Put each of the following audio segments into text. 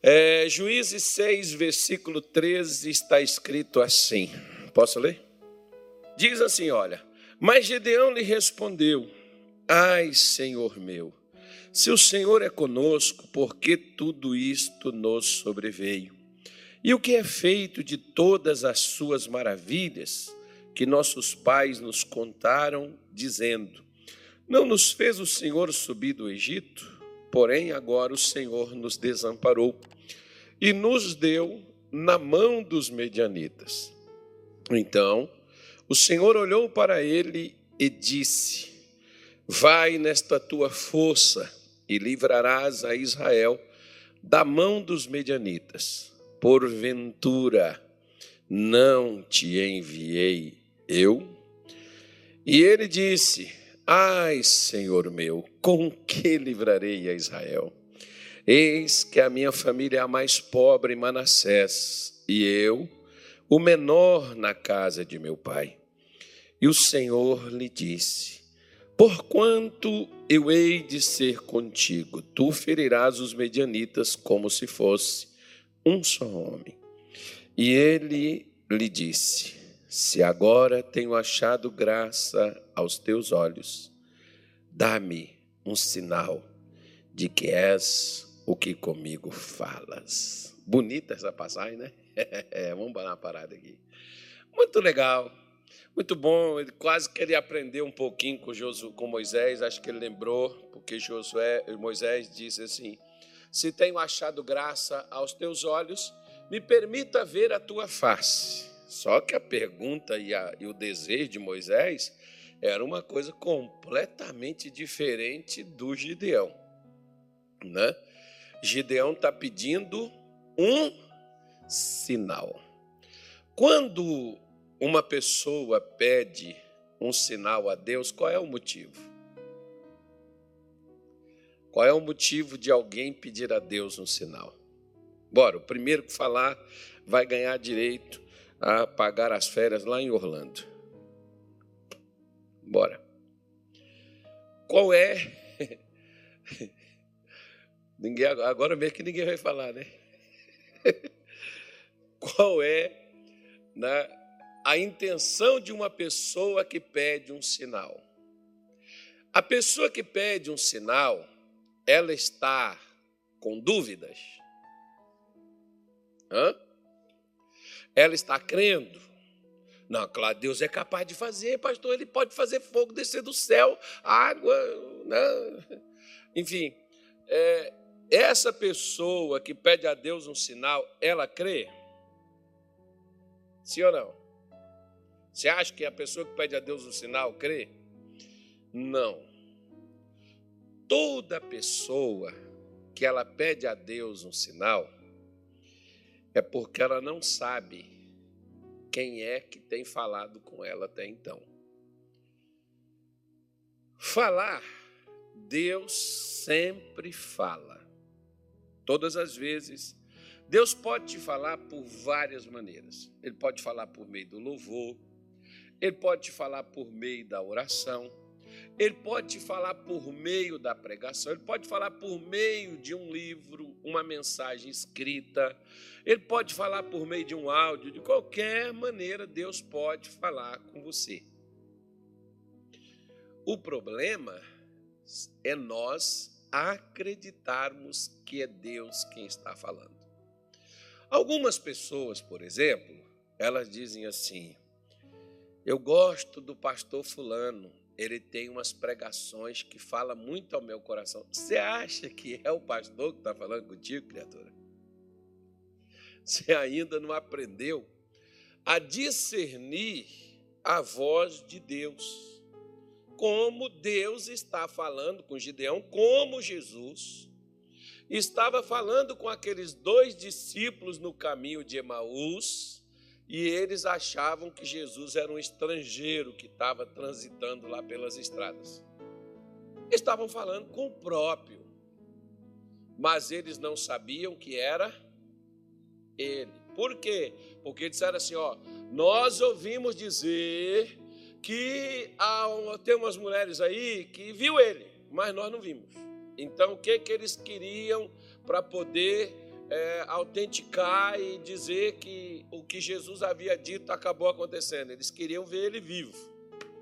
É, Juízes 6, versículo 13, está escrito assim. Posso ler? Diz assim: olha. Mas Gedeão lhe respondeu: Ai, Senhor meu, se o Senhor é conosco, por que tudo isto nos sobreveio? E o que é feito de todas as suas maravilhas que nossos pais nos contaram, dizendo: Não nos fez o Senhor subir do Egito? Porém, agora o Senhor nos desamparou e nos deu na mão dos medianitas. Então, o Senhor olhou para ele e disse: Vai nesta tua força e livrarás a Israel da mão dos medianitas. Porventura, não te enviei eu? E ele disse: Ai, Senhor meu, com que livrarei a Israel? Eis que a minha família é a mais pobre em Manassés, e eu, o menor na casa de meu pai. E o Senhor lhe disse: Porquanto eu hei de ser contigo, tu ferirás os medianitas como se fosse um só homem. E ele lhe disse: se agora tenho achado graça aos teus olhos, dá-me um sinal de que és o que comigo falas. Bonita essa passagem, né? Vamos parar uma parada aqui. Muito legal, muito bom. Ele quase que ele aprendeu um pouquinho com, Josué, com Moisés. Acho que ele lembrou, porque Josué, Moisés disse assim: Se tenho achado graça aos teus olhos, me permita ver a tua face. Só que a pergunta e, a, e o desejo de Moisés era uma coisa completamente diferente do Gideão. Né? Gideão está pedindo um sinal. Quando uma pessoa pede um sinal a Deus, qual é o motivo? Qual é o motivo de alguém pedir a Deus um sinal? Bora, o primeiro que falar vai ganhar direito a pagar as férias lá em Orlando. Bora. Qual é? ninguém agora mesmo que ninguém vai falar, né? Qual é né, a intenção de uma pessoa que pede um sinal? A pessoa que pede um sinal, ela está com dúvidas? Hã? Ela está crendo? Não, claro, Deus é capaz de fazer, pastor. Ele pode fazer fogo descer do céu, água, né? enfim. É, essa pessoa que pede a Deus um sinal, ela crê? Sim ou não? Você acha que a pessoa que pede a Deus um sinal crê? Não. Toda pessoa que ela pede a Deus um sinal, é porque ela não sabe quem é que tem falado com ela até então. Falar, Deus sempre fala. Todas as vezes. Deus pode te falar por várias maneiras. Ele pode falar por meio do louvor, ele pode te falar por meio da oração, ele pode te falar por meio da pregação, ele pode falar por meio de um livro, uma mensagem escrita, ele pode falar por meio de um áudio, de qualquer maneira Deus pode falar com você. O problema é nós acreditarmos que é Deus quem está falando. Algumas pessoas, por exemplo, elas dizem assim: Eu gosto do pastor Fulano, ele tem umas pregações que fala muito ao meu coração. Você acha que é o pastor que está falando contigo, criatura? Você ainda não aprendeu a discernir a voz de Deus. Como Deus está falando com Gideão, como Jesus estava falando com aqueles dois discípulos no caminho de Emaús e eles achavam que Jesus era um estrangeiro que estava transitando lá pelas estradas. Estavam falando com o próprio, mas eles não sabiam que era ele. Por quê? Porque disseram assim: ó, nós ouvimos dizer que há, tem umas mulheres aí que viu ele, mas nós não vimos. Então, o que, que eles queriam para poder é, autenticar e dizer que o que Jesus havia dito acabou acontecendo. Eles queriam ver ele vivo,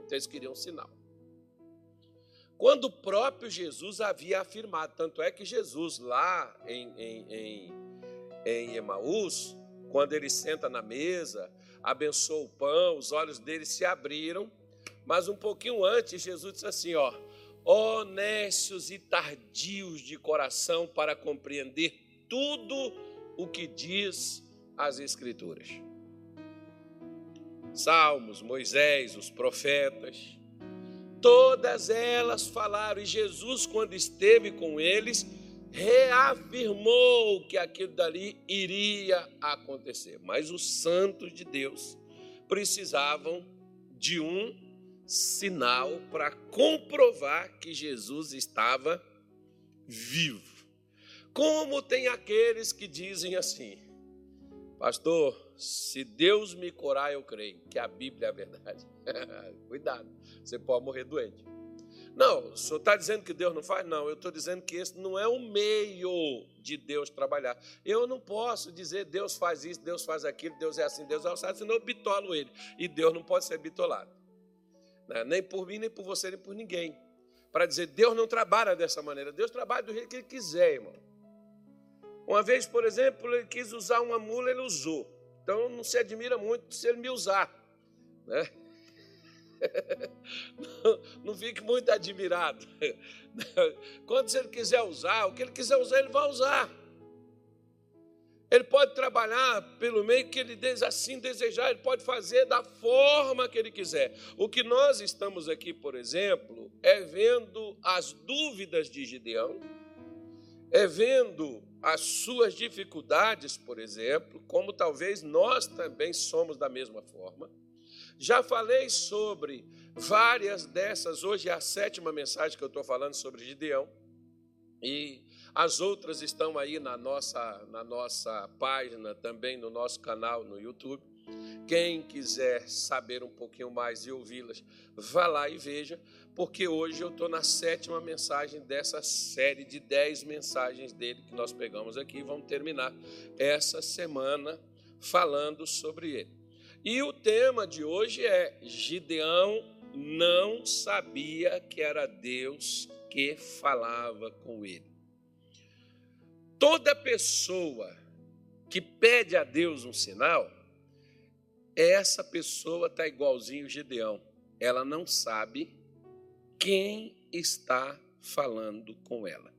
então eles queriam um sinal. Quando o próprio Jesus havia afirmado, tanto é que Jesus lá em, em, em, em Emaús, quando ele senta na mesa, abençoa o pão, os olhos dele se abriram, mas um pouquinho antes Jesus disse assim, ó, honestos e tardios de coração para compreender tudo o que diz as Escrituras. Salmos, Moisés, os profetas, todas elas falaram, e Jesus, quando esteve com eles, reafirmou que aquilo dali iria acontecer. Mas os santos de Deus precisavam de um sinal para comprovar que Jesus estava vivo. Como tem aqueles que dizem assim, pastor, se Deus me curar, eu creio que a Bíblia é a verdade. Cuidado, você pode morrer doente. Não, o senhor está dizendo que Deus não faz? Não, eu estou dizendo que esse não é o meio de Deus trabalhar. Eu não posso dizer Deus faz isso, Deus faz aquilo, Deus é assim, Deus é assim, senão eu bitolo ele. E Deus não pode ser bitolado. Né? Nem por mim, nem por você, nem por ninguém. Para dizer, Deus não trabalha dessa maneira. Deus trabalha do jeito que Ele quiser, irmão. Uma vez, por exemplo, ele quis usar uma mula, ele usou. Então não se admira muito se ele me usar. Né? Não, não fique muito admirado. Quando ele quiser usar, o que ele quiser usar, ele vai usar. Ele pode trabalhar pelo meio que ele assim desejar, ele pode fazer da forma que ele quiser. O que nós estamos aqui, por exemplo, é vendo as dúvidas de Gideão, é vendo as suas dificuldades, por exemplo, como talvez nós também somos da mesma forma. Já falei sobre várias dessas, hoje é a sétima mensagem que eu estou falando sobre Gideão, e as outras estão aí na nossa, na nossa página, também no nosso canal no YouTube. Quem quiser saber um pouquinho mais e ouvi-las, vá lá e veja, porque hoje eu estou na sétima mensagem dessa série de dez mensagens dele que nós pegamos aqui. Vamos terminar essa semana falando sobre ele. E o tema de hoje é: Gideão não sabia que era Deus que falava com ele. Toda pessoa que pede a Deus um sinal, essa pessoa está igualzinho Gideão. Ela não sabe quem está falando com ela.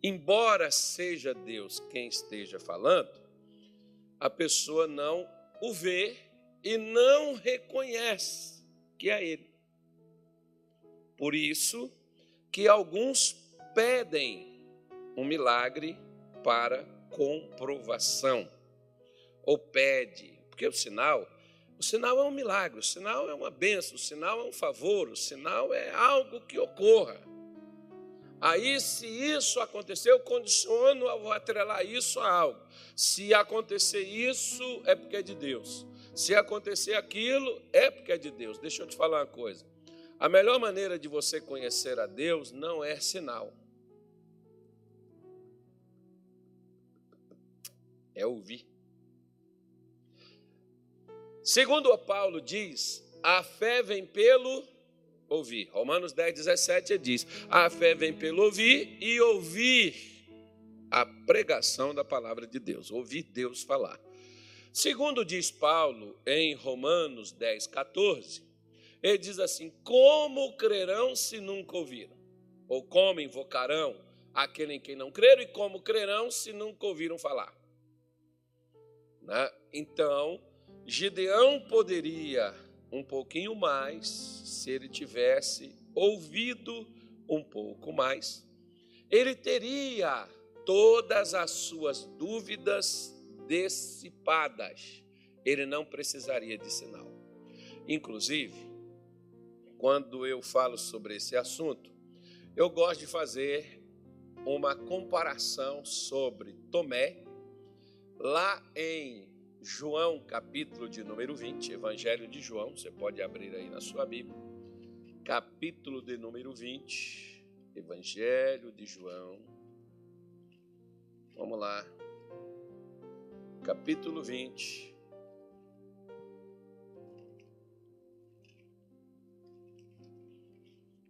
Embora seja Deus quem esteja falando, a pessoa não o vê e não reconhece que é Ele. Por isso que alguns pedem um milagre para comprovação. Ou pede, porque o sinal o sinal é um milagre, o sinal é uma benção, o sinal é um favor, o sinal é algo que ocorra. Aí, se isso acontecer, eu condiciono a atrelar isso a algo. Se acontecer isso, é porque é de Deus. Se acontecer aquilo, é porque é de Deus. Deixa eu te falar uma coisa. A melhor maneira de você conhecer a Deus não é sinal. É ouvir. Segundo Paulo diz, a fé vem pelo ouvir. Romanos 10, 17 diz: a fé vem pelo ouvir e ouvir a pregação da palavra de Deus, ouvir Deus falar. Segundo diz Paulo em Romanos 10, 14, ele diz assim: Como crerão se nunca ouviram? Ou como invocarão aquele em quem não creram? E como crerão se nunca ouviram falar? Né? Então, Gideão poderia um pouquinho mais se ele tivesse ouvido um pouco mais. Ele teria todas as suas dúvidas dissipadas. Ele não precisaria de sinal. Inclusive, quando eu falo sobre esse assunto, eu gosto de fazer uma comparação sobre Tomé, lá em João, capítulo de número 20, Evangelho de João, você pode abrir aí na sua Bíblia. Capítulo de número 20, Evangelho de João. Vamos lá. capítulo 20.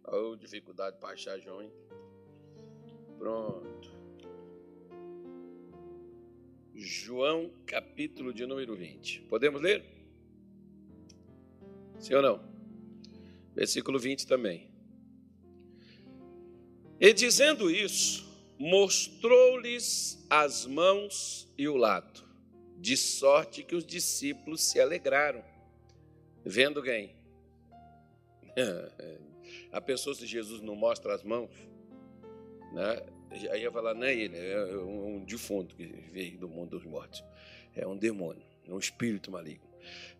Oh, dificuldade para achar João, hein? Pronto. João, capítulo de número 20. Podemos ler? Sim ou não? Versículo 20 também. E dizendo isso, mostrou-lhes as mãos e o lado, de sorte que os discípulos se alegraram. Vendo quem? A pessoa, se Jesus não mostra as mãos, né? Aí ia falar, não é ele, é um defunto que veio do mundo dos mortos. É um demônio, é um espírito maligno.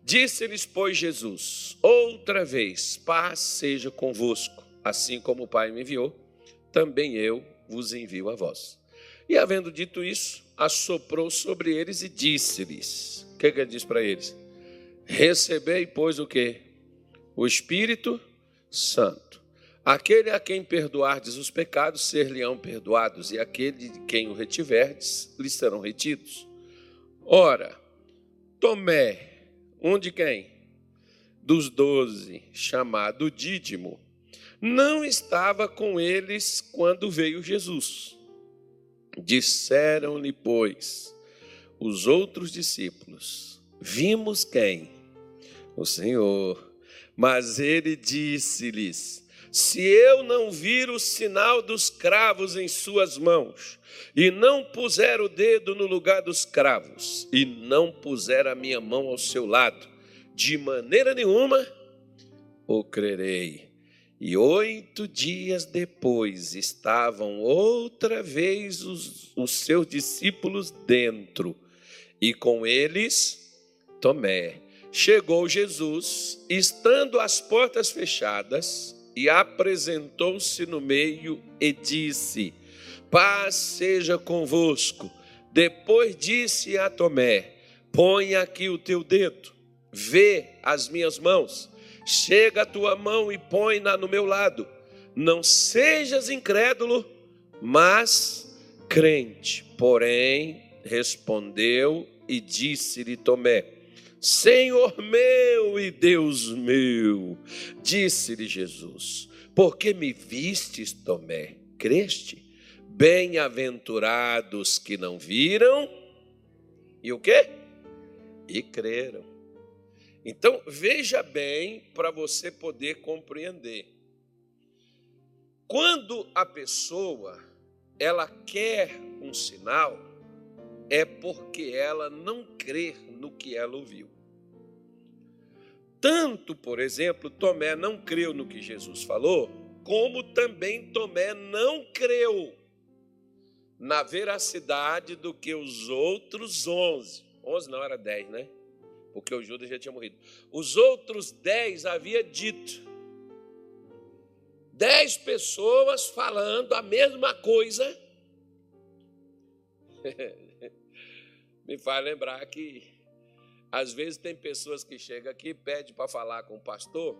Disse-lhes, pois, Jesus: Outra vez, paz seja convosco, assim como o Pai me enviou, também eu vos envio a vós. E havendo dito isso, assoprou sobre eles e disse-lhes: O que, que ele diz para eles? Recebei, pois, o que? O Espírito Santo. Aquele a quem perdoardes os pecados, ser-lhe-ão perdoados, e aquele de quem o retiverdes, lhe serão retidos. Ora, Tomé, um de quem? Dos doze, chamado Dídimo, não estava com eles quando veio Jesus. Disseram-lhe, pois, os outros discípulos: Vimos quem? O Senhor. Mas ele disse-lhes: Se eu não vir o sinal dos cravos em suas mãos, e não puser o dedo no lugar dos cravos, e não puser a minha mão ao seu lado, de maneira nenhuma o crerei. E oito dias depois estavam outra vez os, os seus discípulos dentro, e com eles Tomé. Chegou Jesus, estando as portas fechadas, e apresentou-se no meio e disse: Paz seja convosco. Depois disse a Tomé: Põe aqui o teu dedo, vê as minhas mãos Chega a tua mão e põe-na no meu lado. Não sejas incrédulo, mas crente. Porém, respondeu e disse-lhe Tomé: Senhor meu e Deus meu, disse-lhe Jesus: Por que me vistes, Tomé? Creste? Bem-aventurados que não viram e o quê? E creram. Então, veja bem para você poder compreender. Quando a pessoa ela quer um sinal, é porque ela não crê no que ela ouviu. Tanto, por exemplo, Tomé não creu no que Jesus falou, como também Tomé não creu na veracidade do que os outros onze. Onze não era dez, né? porque o Judas já tinha morrido. Os outros dez havia dito. Dez pessoas falando a mesma coisa. Me faz lembrar que às vezes tem pessoas que chegam aqui e pedem para falar com o pastor.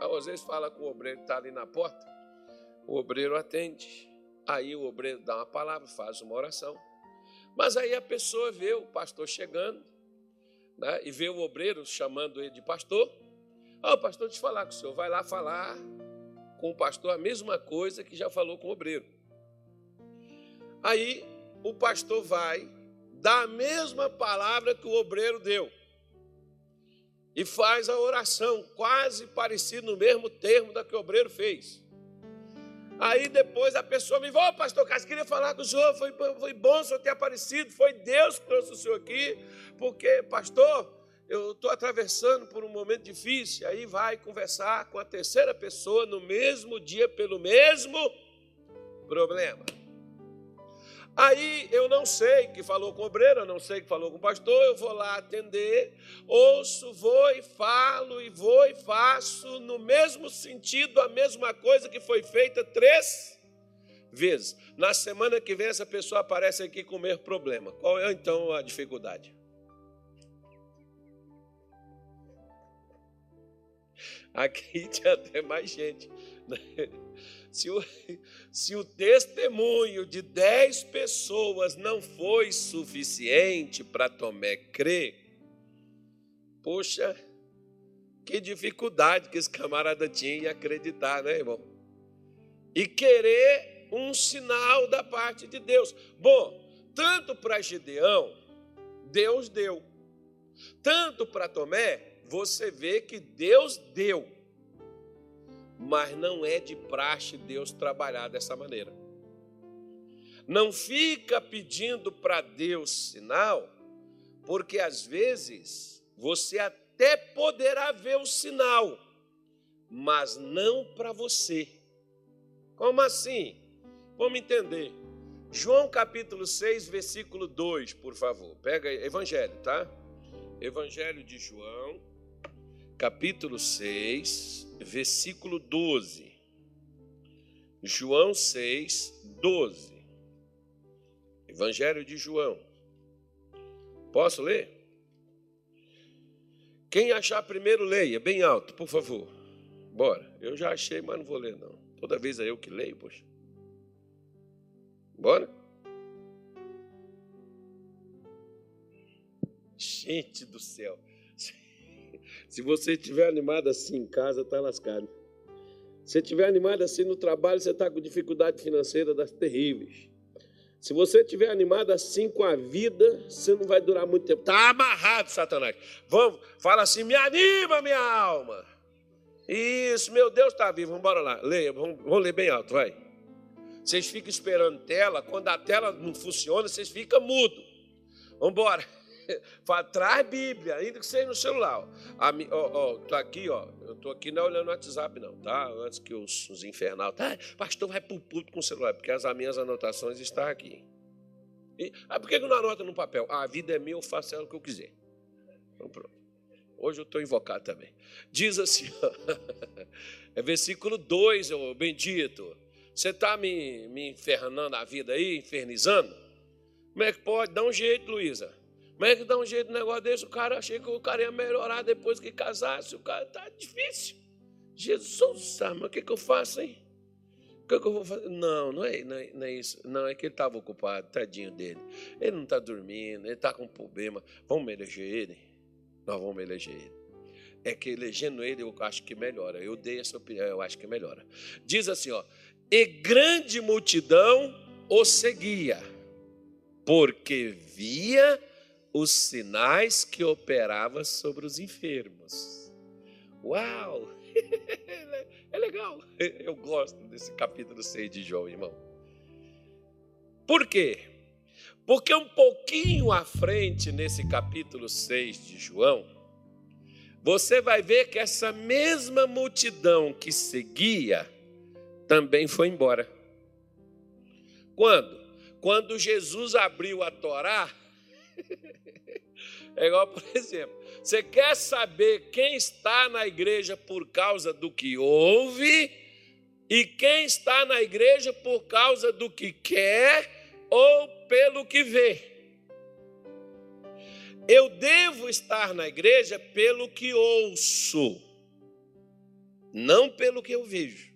Às vezes fala com o obreiro que está ali na porta. O obreiro atende. Aí o obreiro dá uma palavra, faz uma oração. Mas aí a pessoa vê o pastor chegando né, e vê o obreiro chamando ele de pastor. Ah, o pastor te falar com o senhor, vai lá falar com o pastor a mesma coisa que já falou com o obreiro. Aí o pastor vai dar a mesma palavra que o obreiro deu e faz a oração quase parecida no mesmo termo da que o obreiro fez. Aí depois a pessoa me falou, oh, pastor Cássio, queria falar com o senhor, foi, foi bom o senhor ter aparecido, foi Deus que trouxe o senhor aqui, porque, pastor, eu estou atravessando por um momento difícil, aí vai conversar com a terceira pessoa no mesmo dia, pelo mesmo problema. Aí eu não sei que falou com o obreiro, eu não sei que falou com o pastor, eu vou lá atender, ouço, vou e falo, e vou e faço no mesmo sentido a mesma coisa que foi feita três vezes. Na semana que vem, essa pessoa aparece aqui com o mesmo problema. Qual é então a dificuldade? Aqui tinha até mais gente Se o, se o testemunho de dez pessoas não foi suficiente para Tomé crer, poxa, que dificuldade que esse camarada tinha em acreditar, né, irmão? E querer um sinal da parte de Deus. Bom, tanto para Gideão, Deus deu. Tanto para Tomé, você vê que Deus deu. Mas não é de praxe Deus trabalhar dessa maneira. Não fica pedindo para Deus sinal, porque às vezes você até poderá ver o sinal, mas não para você. Como assim? Vamos entender. João capítulo 6, versículo 2, por favor. Pega aí, Evangelho, tá? Evangelho de João, capítulo 6, versículo 12. João 6, 12. Evangelho de João. Posso ler? Quem achar primeiro, leia, bem alto, por favor. Bora. Eu já achei, mas não vou ler, não. Toda vez é eu que leio, poxa. Bora? Gente do céu. Se você estiver animado assim em casa, está lascado. Se estiver animado assim no trabalho, você está com dificuldade financeira das terríveis. Se você estiver animado assim com a vida, você não vai durar muito tempo. Está amarrado, Satanás. Vamos, fala assim: me anima, minha alma. Isso, meu Deus está vivo. Vamos embora lá. Leia, vamos, vamos ler bem alto, vai. Vocês ficam esperando tela, quando a tela não funciona, vocês ficam mudo. Vamos embora. Traz Bíblia, ainda que seja no celular. Ó, ó, tá aqui, ó. Eu tô aqui não é olhando o WhatsApp, não, tá? Antes que os, os infernal. Tá, pastor, vai pro puto com o celular, porque as minhas anotações estão aqui. E, ah, por que não anota no papel? Ah, a vida é minha, eu faço ela o que eu quiser. Então pronto. Hoje eu estou invocado também. Diz assim, é versículo 2, ô bendito. Você está me, me infernando a vida aí, infernizando? Como é que pode? Dá um jeito, Luísa. Como é que dá um jeito no negócio desse? O cara achei que o cara ia melhorar depois que casasse. O cara está difícil. Jesus, mas o que, que eu faço, hein? O que, que eu vou fazer? Não, não é, não é, não é isso. Não, é que ele estava ocupado, tadinho dele. Ele não está dormindo, ele está com problema. Vamos eleger ele? Nós vamos eleger ele. É que elegendo ele, eu acho que melhora. Eu dei essa opinião, eu acho que melhora. Diz assim, ó e grande multidão o seguia, porque via os sinais que operava sobre os enfermos. Uau! É legal. Eu gosto desse capítulo 6 de João, irmão. Por quê? Porque um pouquinho à frente, nesse capítulo 6 de João, você vai ver que essa mesma multidão que seguia também foi embora. Quando? Quando Jesus abriu a Torá, é igual, por exemplo, você quer saber quem está na igreja por causa do que ouve e quem está na igreja por causa do que quer ou pelo que vê. Eu devo estar na igreja pelo que ouço, não pelo que eu vejo.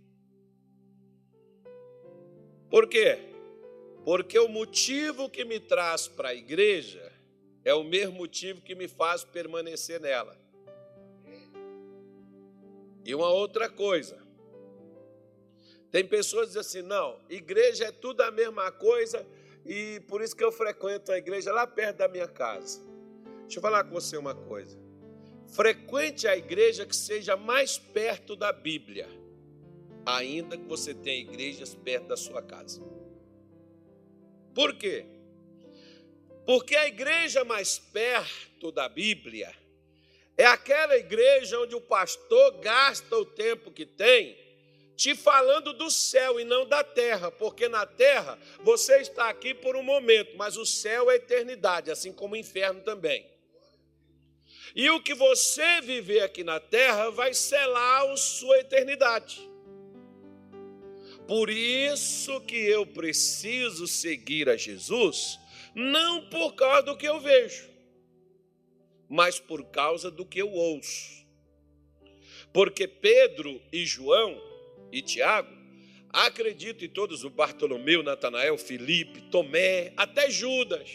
Por quê? Porque o motivo que me traz para a igreja é o mesmo motivo que me faz permanecer nela. E uma outra coisa. Tem pessoas que dizem assim: não, igreja é tudo a mesma coisa e por isso que eu frequento a igreja lá perto da minha casa. Deixa eu falar com você uma coisa. Frequente a igreja que seja mais perto da Bíblia ainda que você tenha igrejas perto da sua casa. Por quê? Porque a igreja mais perto da Bíblia é aquela igreja onde o pastor gasta o tempo que tem te falando do céu e não da terra, porque na terra você está aqui por um momento, mas o céu é eternidade, assim como o inferno também. E o que você viver aqui na terra vai selar a sua eternidade. Por isso que eu preciso seguir a Jesus, não por causa do que eu vejo, mas por causa do que eu ouço. Porque Pedro e João e Tiago, acredito em todos, o Bartolomeu, Natanael, Felipe, Tomé, até Judas.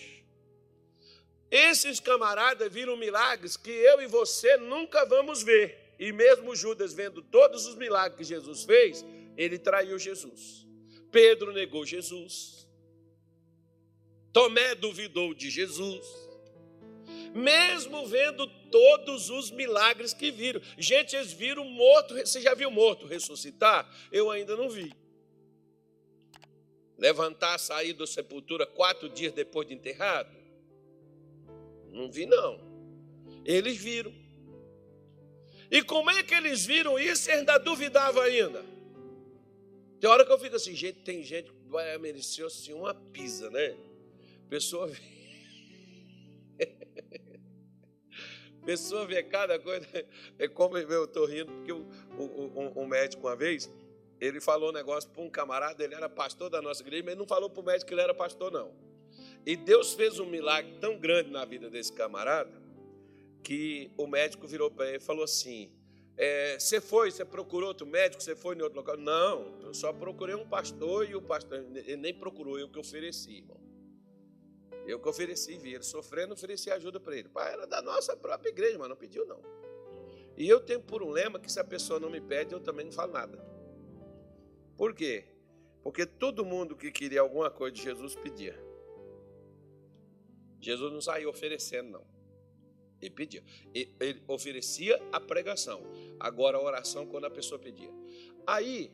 Esses camaradas viram milagres que eu e você nunca vamos ver. E mesmo Judas vendo todos os milagres que Jesus fez, ele traiu Jesus. Pedro negou Jesus. Tomé duvidou de Jesus. Mesmo vendo todos os milagres que viram. Gente, eles viram morto. Você já viu morto ressuscitar? Eu ainda não vi. Levantar, sair da sepultura quatro dias depois de enterrado? Não vi, não. Eles viram. E como é que eles viram isso e ainda duvidavam ainda? Tem hora que eu fico assim, gente, tem gente que vai merecer assim uma pisa, né? Pessoa vê. Pessoa vê cada coisa. É como eu estou rindo, porque um, médico uma vez, ele falou um negócio para um camarada, ele era pastor da nossa igreja, mas ele não falou para o médico que ele era pastor, não. E Deus fez um milagre tão grande na vida desse camarada, que o médico virou para ele e falou assim: é, você foi, você procurou outro médico, você foi em outro local? Não, eu só procurei um pastor e o pastor ele nem procurou, eu que ofereci, irmão. Eu que ofereci, vi ele sofrendo, ofereci ajuda para ele. Pai, era da nossa própria igreja, mas não pediu, não. E eu tenho por um lema que se a pessoa não me pede, eu também não falo nada. Por quê? Porque todo mundo que queria alguma coisa de Jesus pedia. Jesus não saiu oferecendo, não. Ele pedia. Ele oferecia a pregação. Agora a oração quando a pessoa pedia. Aí,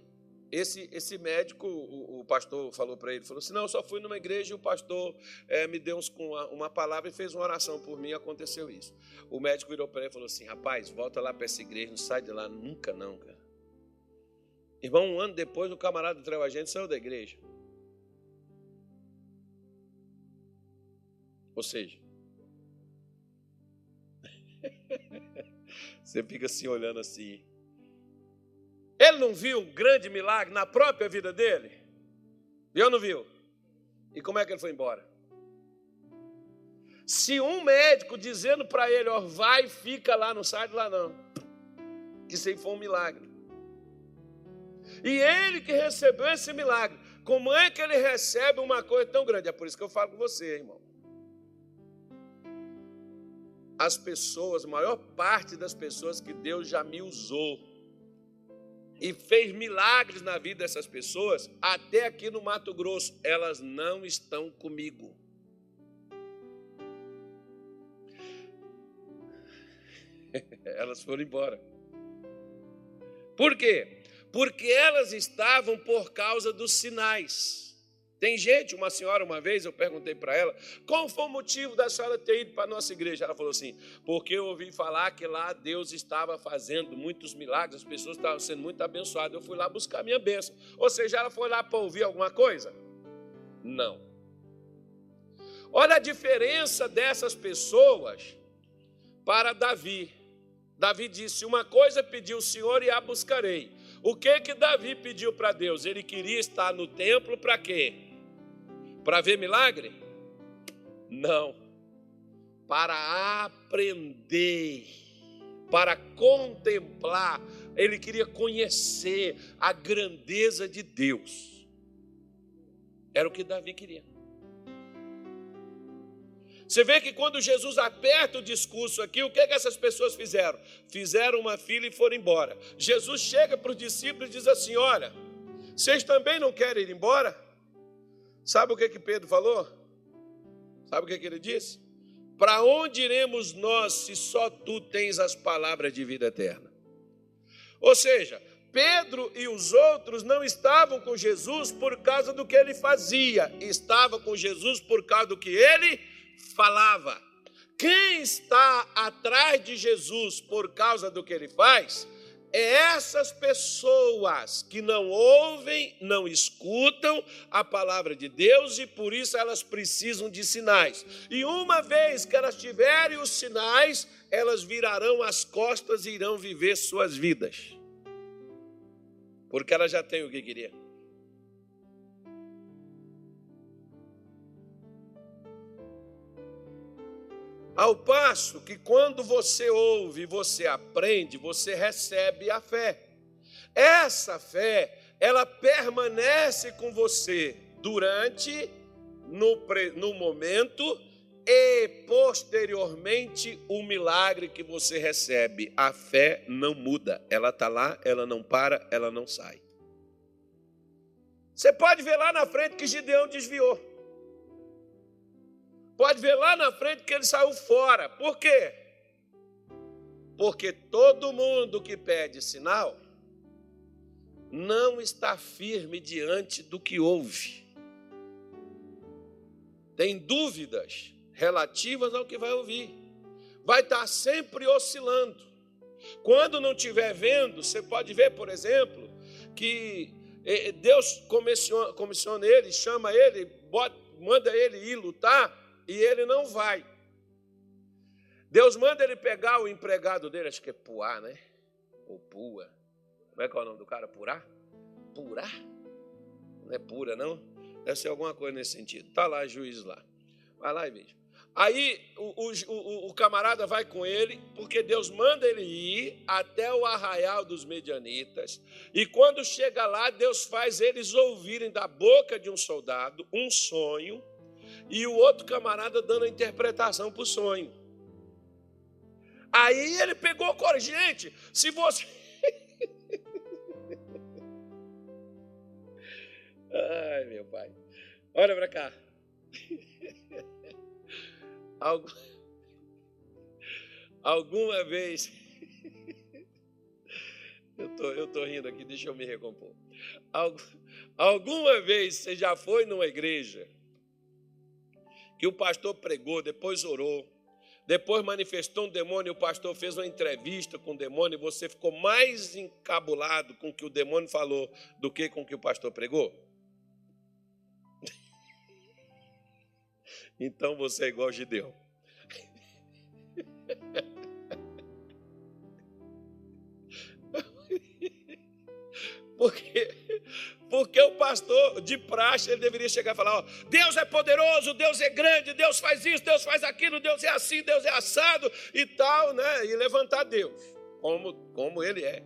esse, esse médico, o, o pastor falou para ele, falou assim, não, eu só fui numa igreja e o pastor é, me deu uns, uma, uma palavra e fez uma oração por mim, aconteceu isso. O médico virou para ele e falou assim, rapaz, volta lá para essa igreja, não sai de lá nunca não, cara. Irmão, um ano depois o camarada traiu a gente saiu da igreja. Ou seja, Você fica assim olhando assim. Ele não viu um grande milagre na própria vida dele? Ou não viu? E como é que ele foi embora? Se um médico dizendo para ele, ó, vai, fica lá, não sai de lá não. Que isso aí foi um milagre. E ele que recebeu esse milagre, como é que ele recebe uma coisa tão grande? É por isso que eu falo com você, irmão as pessoas, a maior parte das pessoas que Deus já me usou e fez milagres na vida dessas pessoas, até aqui no Mato Grosso, elas não estão comigo. elas foram embora. Por quê? Porque elas estavam por causa dos sinais. Tem gente, uma senhora, uma vez, eu perguntei para ela, qual foi o motivo da senhora ter ido para a nossa igreja? Ela falou assim, porque eu ouvi falar que lá Deus estava fazendo muitos milagres, as pessoas estavam sendo muito abençoadas. Eu fui lá buscar minha bênção. Ou seja, ela foi lá para ouvir alguma coisa? Não. Olha a diferença dessas pessoas para Davi. Davi disse: Uma coisa pediu o Senhor e a buscarei. O que que Davi pediu para Deus? Ele queria estar no templo para quê? Para ver milagre? Não. Para aprender, para contemplar. Ele queria conhecer a grandeza de Deus. Era o que Davi queria. Você vê que quando Jesus aperta o discurso aqui, o que, é que essas pessoas fizeram? Fizeram uma fila e foram embora. Jesus chega para os discípulos e diz assim: Olha, vocês também não querem ir embora? Sabe o que, que Pedro falou? Sabe o que, que ele disse? Para onde iremos nós se só tu tens as palavras de vida eterna? Ou seja, Pedro e os outros não estavam com Jesus por causa do que ele fazia, estavam com Jesus por causa do que ele falava. Quem está atrás de Jesus por causa do que ele faz, é essas pessoas que não ouvem, não escutam a palavra de Deus e por isso elas precisam de sinais. E uma vez que elas tiverem os sinais, elas virarão as costas e irão viver suas vidas. Porque elas já têm o que queriam. Ao passo que quando você ouve, você aprende, você recebe a fé. Essa fé, ela permanece com você durante, no, no momento e posteriormente o milagre que você recebe. A fé não muda, ela está lá, ela não para, ela não sai. Você pode ver lá na frente que Gideão desviou. Pode ver lá na frente que ele saiu fora. Por quê? Porque todo mundo que pede sinal não está firme diante do que ouve. Tem dúvidas relativas ao que vai ouvir. Vai estar sempre oscilando. Quando não estiver vendo, você pode ver, por exemplo, que Deus comissiona, comissiona ele, chama ele, bota, manda ele ir lutar e ele não vai. Deus manda ele pegar o empregado dele, acho que é Puá, né? Ou Pua. Como é que é o nome do cara? Purá? Purá? Não é pura, não? Deve ser alguma coisa nesse sentido. Está lá, juiz lá. Vai lá e veja. Aí o, o, o, camarada vai com ele, porque Deus manda ele ir até o arraial dos medianitas. E quando chega lá, Deus faz eles ouvirem da boca de um soldado um sonho, e o outro camarada dando a interpretação para o sonho. Aí ele pegou coragem. Gente, se você. Ai, meu pai. Olha para cá. Alguma vez. Eu tô, eu tô rindo aqui, deixa eu me recompor. Alguma vez você já foi numa igreja que o pastor pregou, depois orou, depois manifestou um demônio o pastor fez uma entrevista com o demônio e você ficou mais encabulado com o que o demônio falou do que com o que o pastor pregou? Então você é igual Gideão. Porque, porque o pastor de praxe ele deveria chegar e falar: ó, Deus é poderoso, Deus é grande, Deus faz isso, Deus faz aquilo, Deus é assim, Deus é assado e tal, né? E levantar Deus, como, como ele é.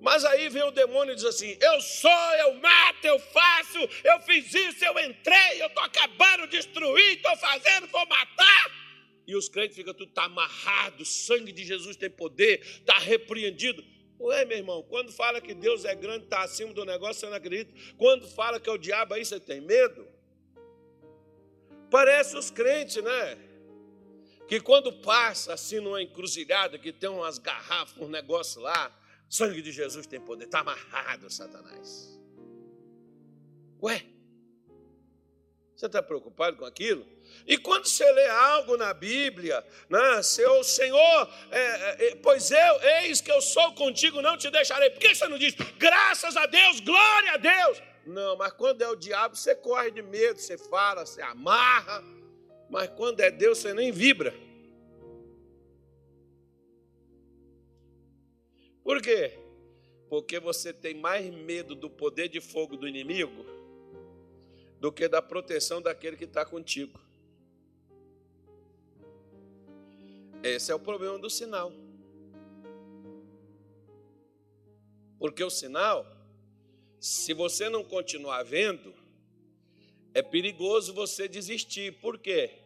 Mas aí vem o demônio e diz assim: Eu sou, eu mato, eu faço, eu fiz isso, eu entrei, eu estou acabando de destruir, estou fazendo, vou matar. E os crentes ficam tudo tá amarrado, o sangue de Jesus tem poder, está repreendido. Ué, meu irmão, quando fala que Deus é grande, está acima do negócio, você não acredita. Quando fala que é o diabo, aí você tem medo. Parece os crentes, né? Que quando passa assim numa encruzilhada, que tem umas garrafas, um negócio lá, sangue de Jesus tem poder. Está amarrado, Satanás. Ué, você está preocupado com aquilo? E quando você lê algo na Bíblia, né, seu Senhor, é, é, é, pois eu, eis que eu sou contigo, não te deixarei. Por que você não diz, graças a Deus, glória a Deus? Não, mas quando é o diabo, você corre de medo, você fala, você amarra. Mas quando é Deus, você nem vibra. Por quê? Porque você tem mais medo do poder de fogo do inimigo do que da proteção daquele que está contigo. Esse é o problema do sinal. Porque o sinal, se você não continuar vendo, é perigoso você desistir. Por quê?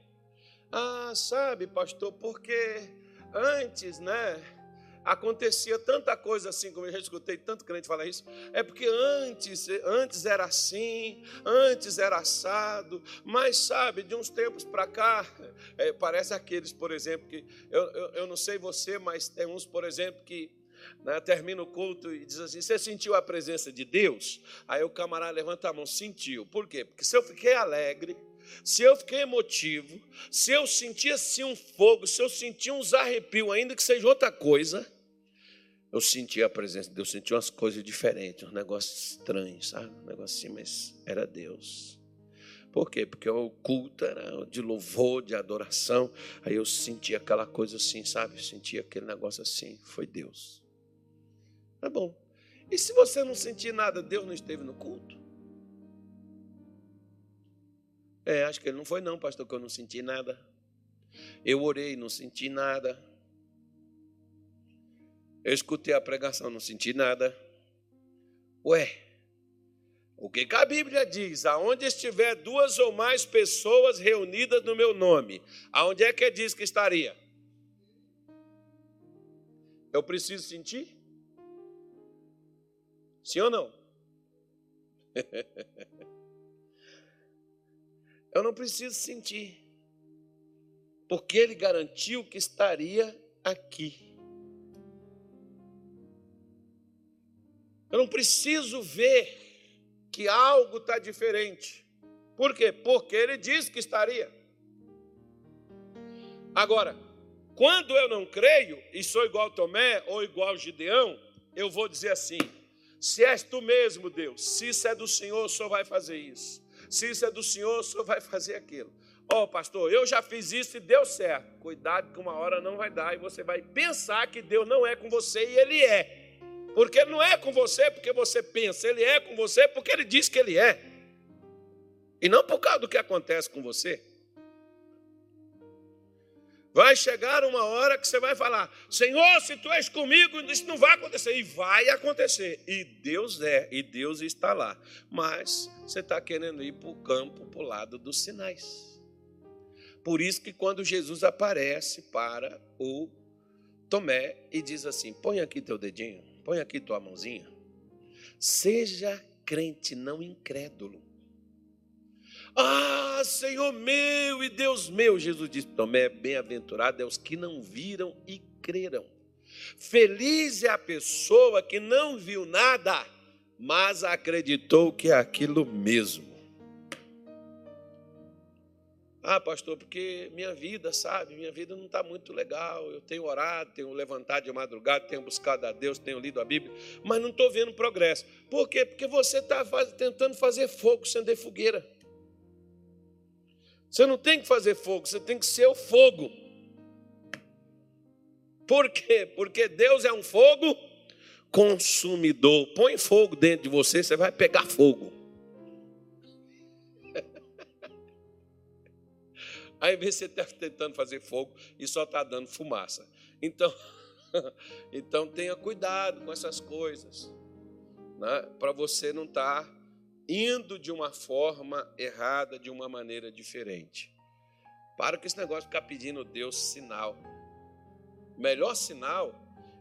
Ah, sabe, pastor, porque antes, né? Acontecia tanta coisa assim, como eu já escutei tanto crente falar isso, é porque antes, antes era assim, antes era assado, mas sabe, de uns tempos para cá, é, parece aqueles, por exemplo, que eu, eu, eu, não sei você, mas tem uns, por exemplo, que né, termina o culto e diz assim: Você sentiu a presença de Deus? Aí o camarada levanta a mão, sentiu. Por quê? Porque se eu fiquei alegre, se eu fiquei emotivo, se eu senti assim um fogo, se eu senti uns arrepios, ainda que seja outra coisa, eu senti a presença de Deus, senti umas coisas diferentes, uns negócios estranhos, sabe? Um negócio assim, mas era Deus. Por quê? Porque o culto era de louvor, de adoração. Aí eu senti aquela coisa assim, sabe? Eu senti aquele negócio assim. Foi Deus. Tá bom. E se você não sentir nada, Deus não esteve no culto? É, acho que ele não foi, não, pastor, que eu não senti nada. Eu orei, não senti nada. Eu escutei a pregação, não senti nada. Ué, o que, que a Bíblia diz? Aonde estiver duas ou mais pessoas reunidas no meu nome, aonde é que diz que estaria? Eu preciso sentir? Sim ou não? Eu não preciso sentir, porque Ele garantiu que estaria aqui. Eu não preciso ver que algo está diferente. Por quê? Porque Ele disse que estaria. Agora, quando eu não creio e sou igual Tomé ou igual Gideão, eu vou dizer assim: se és tu mesmo, Deus, se isso é do Senhor, o Senhor vai fazer isso. Se isso é do Senhor, o Senhor vai fazer aquilo. Ó, oh, pastor, eu já fiz isso e deu certo. Cuidado que uma hora não vai dar e você vai pensar que Deus não é com você e Ele é. Porque Ele não é com você porque você pensa, Ele é com você porque Ele diz que Ele é. E não por causa do que acontece com você. Vai chegar uma hora que você vai falar: Senhor, se tu és comigo, isso não vai acontecer. E vai acontecer. E Deus é, e Deus está lá. Mas você está querendo ir para o campo, para o lado dos sinais. Por isso que quando Jesus aparece para o Tomé e diz assim: põe aqui teu dedinho, põe aqui tua mãozinha. Seja crente, não incrédulo. Ah, Senhor meu e Deus meu, Jesus disse: Tomé, bem-aventurado é os que não viram e creram. Feliz é a pessoa que não viu nada, mas acreditou que é aquilo mesmo. Ah, pastor, porque minha vida, sabe, minha vida não está muito legal. Eu tenho orado, tenho levantado de madrugada, tenho buscado a Deus, tenho lido a Bíblia, mas não estou vendo progresso. Por quê? Porque você está tentando fazer fogo, acender fogueira. Você não tem que fazer fogo, você tem que ser o fogo. Por quê? Porque Deus é um fogo consumidor. Põe fogo dentro de você, você vai pegar fogo. Aí você está tentando fazer fogo e só está dando fumaça. Então, então tenha cuidado com essas coisas, né? para você não estar tá indo de uma forma errada, de uma maneira diferente. Para com esse negócio de ficar pedindo Deus sinal. O melhor sinal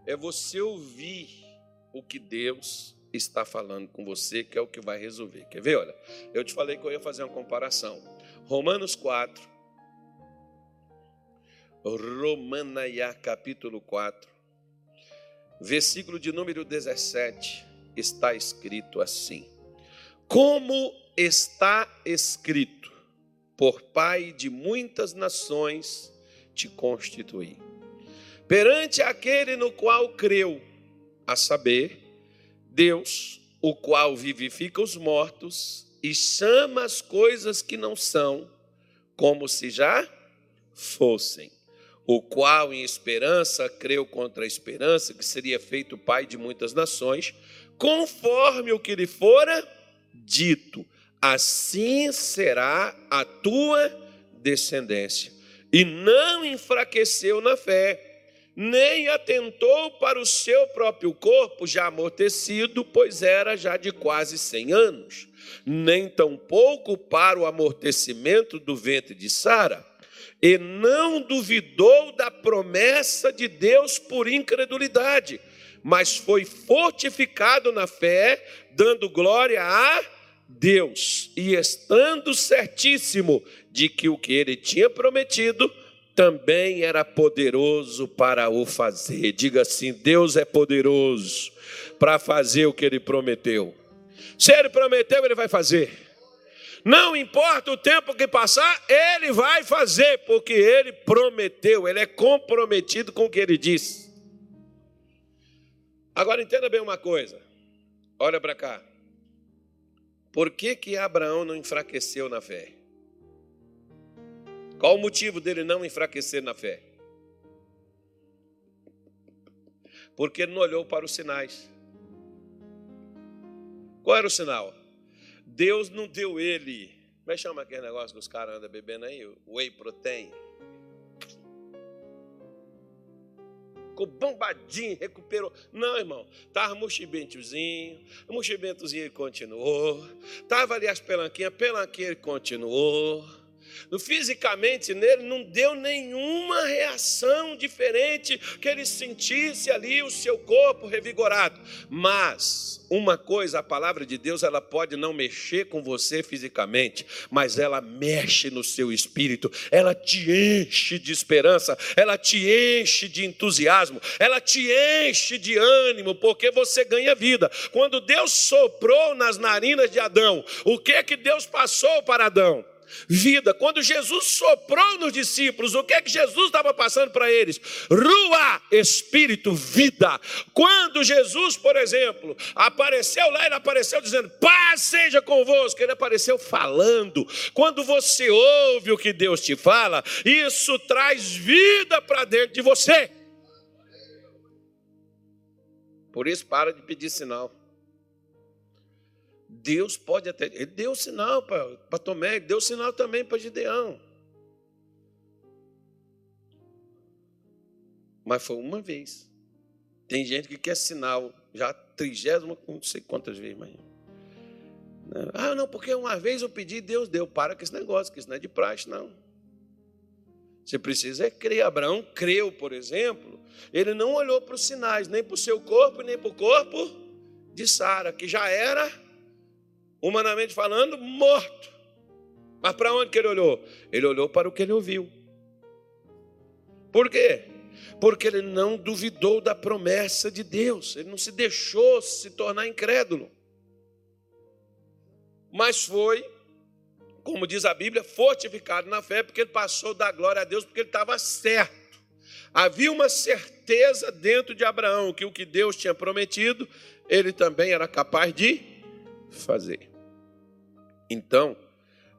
é você ouvir o que Deus está falando com você, que é o que vai resolver. Quer ver? Olha, eu te falei que eu ia fazer uma comparação. Romanos 4, Romanaiá, capítulo 4, versículo de número 17, está escrito assim. Como está escrito, por Pai de muitas nações te constituí. Perante aquele no qual creu, a saber, Deus, o qual vivifica os mortos e chama as coisas que não são, como se já fossem. O qual, em esperança, creu contra a esperança, que seria feito pai de muitas nações, conforme o que lhe fora dito: assim será a tua descendência. E não enfraqueceu na fé, nem atentou para o seu próprio corpo já amortecido, pois era já de quase cem anos, nem tampouco para o amortecimento do ventre de Sara, e não duvidou da promessa de Deus por incredulidade, mas foi fortificado na fé, dando glória a Deus e estando certíssimo de que o que ele tinha prometido também era poderoso para o fazer. Diga assim: Deus é poderoso para fazer o que ele prometeu. Se ele prometeu, ele vai fazer. Não importa o tempo que passar, ele vai fazer, porque ele prometeu, ele é comprometido com o que ele disse. Agora entenda bem uma coisa. Olha para cá. Por que, que Abraão não enfraqueceu na fé? Qual o motivo dele não enfraquecer na fé? Porque ele não olhou para os sinais. Qual era o sinal? Deus não deu ele. Como é que chama aquele negócio que os caras andam bebendo aí? Whey protein. Ficou bombadinho, recuperou. Não, irmão, estava mochibentozinho, o mochibentozinho ele continuou. Estava ali as pelanquinhas, pelanquinha ele continuou. Fisicamente nele não deu nenhuma reação diferente que ele sentisse ali o seu corpo revigorado. Mas uma coisa, a palavra de Deus, ela pode não mexer com você fisicamente, mas ela mexe no seu espírito, ela te enche de esperança, ela te enche de entusiasmo, ela te enche de ânimo, porque você ganha vida. Quando Deus soprou nas narinas de Adão, o que que Deus passou para Adão? Vida. Quando Jesus soprou nos discípulos, o que é que Jesus estava passando para eles? Rua, espírito, vida. Quando Jesus, por exemplo, apareceu lá, ele apareceu dizendo: Paz seja convosco. Ele apareceu falando. Quando você ouve o que Deus te fala, isso traz vida para dentro de você. Por isso, para de pedir sinal. Deus pode até. Ele deu sinal para Tomé, ele deu sinal também para Gideão. Mas foi uma vez. Tem gente que quer sinal, já trigésima, não sei quantas vezes, mas. Ah, não, porque uma vez eu pedi, Deus deu. Para com esse negócio, que isso não é de praxe, não. Você precisa é crer. Abraão creu, por exemplo. Ele não olhou para os sinais, nem para o seu corpo, nem para o corpo de Sara, que já era humanamente falando, morto. Mas para onde que ele olhou? Ele olhou para o que ele ouviu. Por quê? Porque ele não duvidou da promessa de Deus, ele não se deixou se tornar incrédulo. Mas foi, como diz a Bíblia, fortificado na fé, porque ele passou da glória a Deus, porque ele estava certo. Havia uma certeza dentro de Abraão que o que Deus tinha prometido, ele também era capaz de fazer. Então,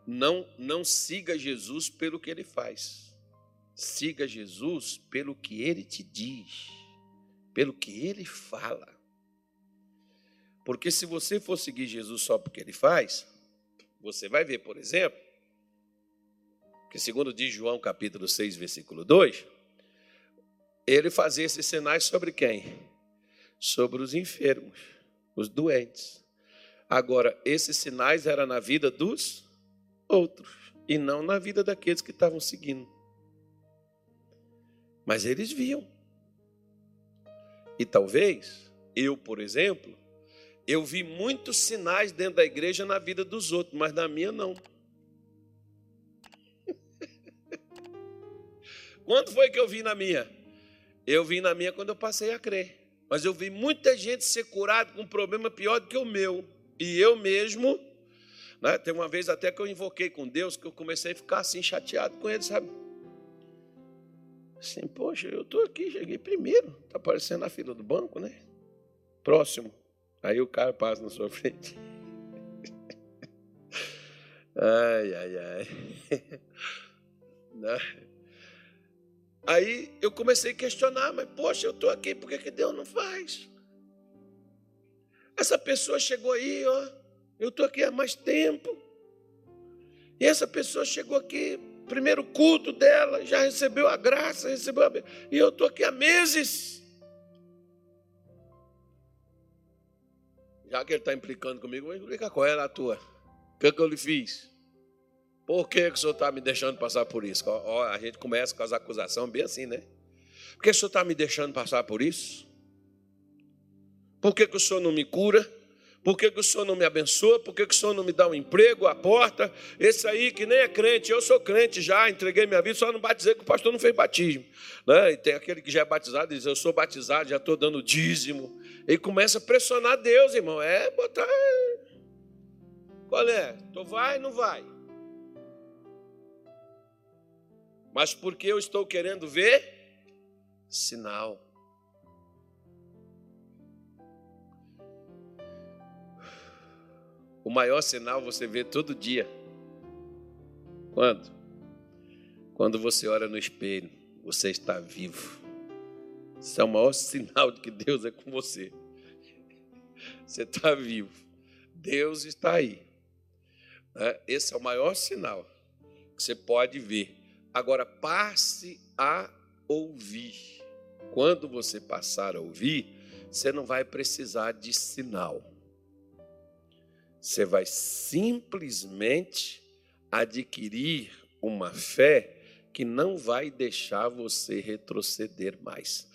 não, não siga Jesus pelo que ele faz. Siga Jesus pelo que ele te diz, pelo que ele fala. Porque se você for seguir Jesus só porque ele faz, você vai ver, por exemplo, que segundo diz João capítulo 6, versículo 2, ele fazia esses sinais sobre quem? Sobre os enfermos, os doentes. Agora, esses sinais eram na vida dos outros e não na vida daqueles que estavam seguindo. Mas eles viam. E talvez, eu, por exemplo, eu vi muitos sinais dentro da igreja na vida dos outros, mas na minha não. Quando foi que eu vi na minha? Eu vi na minha quando eu passei a crer. Mas eu vi muita gente ser curada com um problema pior do que o meu. E eu mesmo, né, tem uma vez até que eu invoquei com Deus, que eu comecei a ficar assim chateado com ele, sabe? Assim, poxa, eu estou aqui, cheguei primeiro, está aparecendo na fila do banco, né? Próximo. Aí o cara passa na sua frente. Ai, ai, ai. Né? Aí eu comecei a questionar, mas poxa, eu estou aqui, por que, que Deus não faz? Essa pessoa chegou aí, ó. Eu estou aqui há mais tempo. E essa pessoa chegou aqui, primeiro culto dela, já recebeu a graça, recebeu a. E eu estou aqui há meses. Já que ele está implicando comigo, vou explicar qual era a tua. O que, é que eu lhe fiz? Por que, que o senhor está me deixando passar por isso? Ó, a gente começa com as acusações bem assim, né? Por que o senhor está me deixando passar por isso? Por que, que o Senhor não me cura? Por que, que o Senhor não me abençoa? Por que, que o Senhor não me dá um emprego, a porta? Esse aí que nem é crente, eu sou crente já, entreguei minha vida, só não batizei que o pastor não fez batismo. Né? E tem aquele que já é batizado e diz, eu sou batizado, já estou dando dízimo. E começa a pressionar Deus, irmão. É botar. Qual é? Tu vai, não vai? Mas porque eu estou querendo ver sinal. O maior sinal você vê todo dia. Quando? Quando você olha no espelho, você está vivo. Isso é o maior sinal de que Deus é com você. Você está vivo. Deus está aí. Né? Esse é o maior sinal que você pode ver. Agora passe a ouvir. quando você passar a ouvir, você não vai precisar de sinal. Você vai simplesmente adquirir uma fé que não vai deixar você retroceder mais.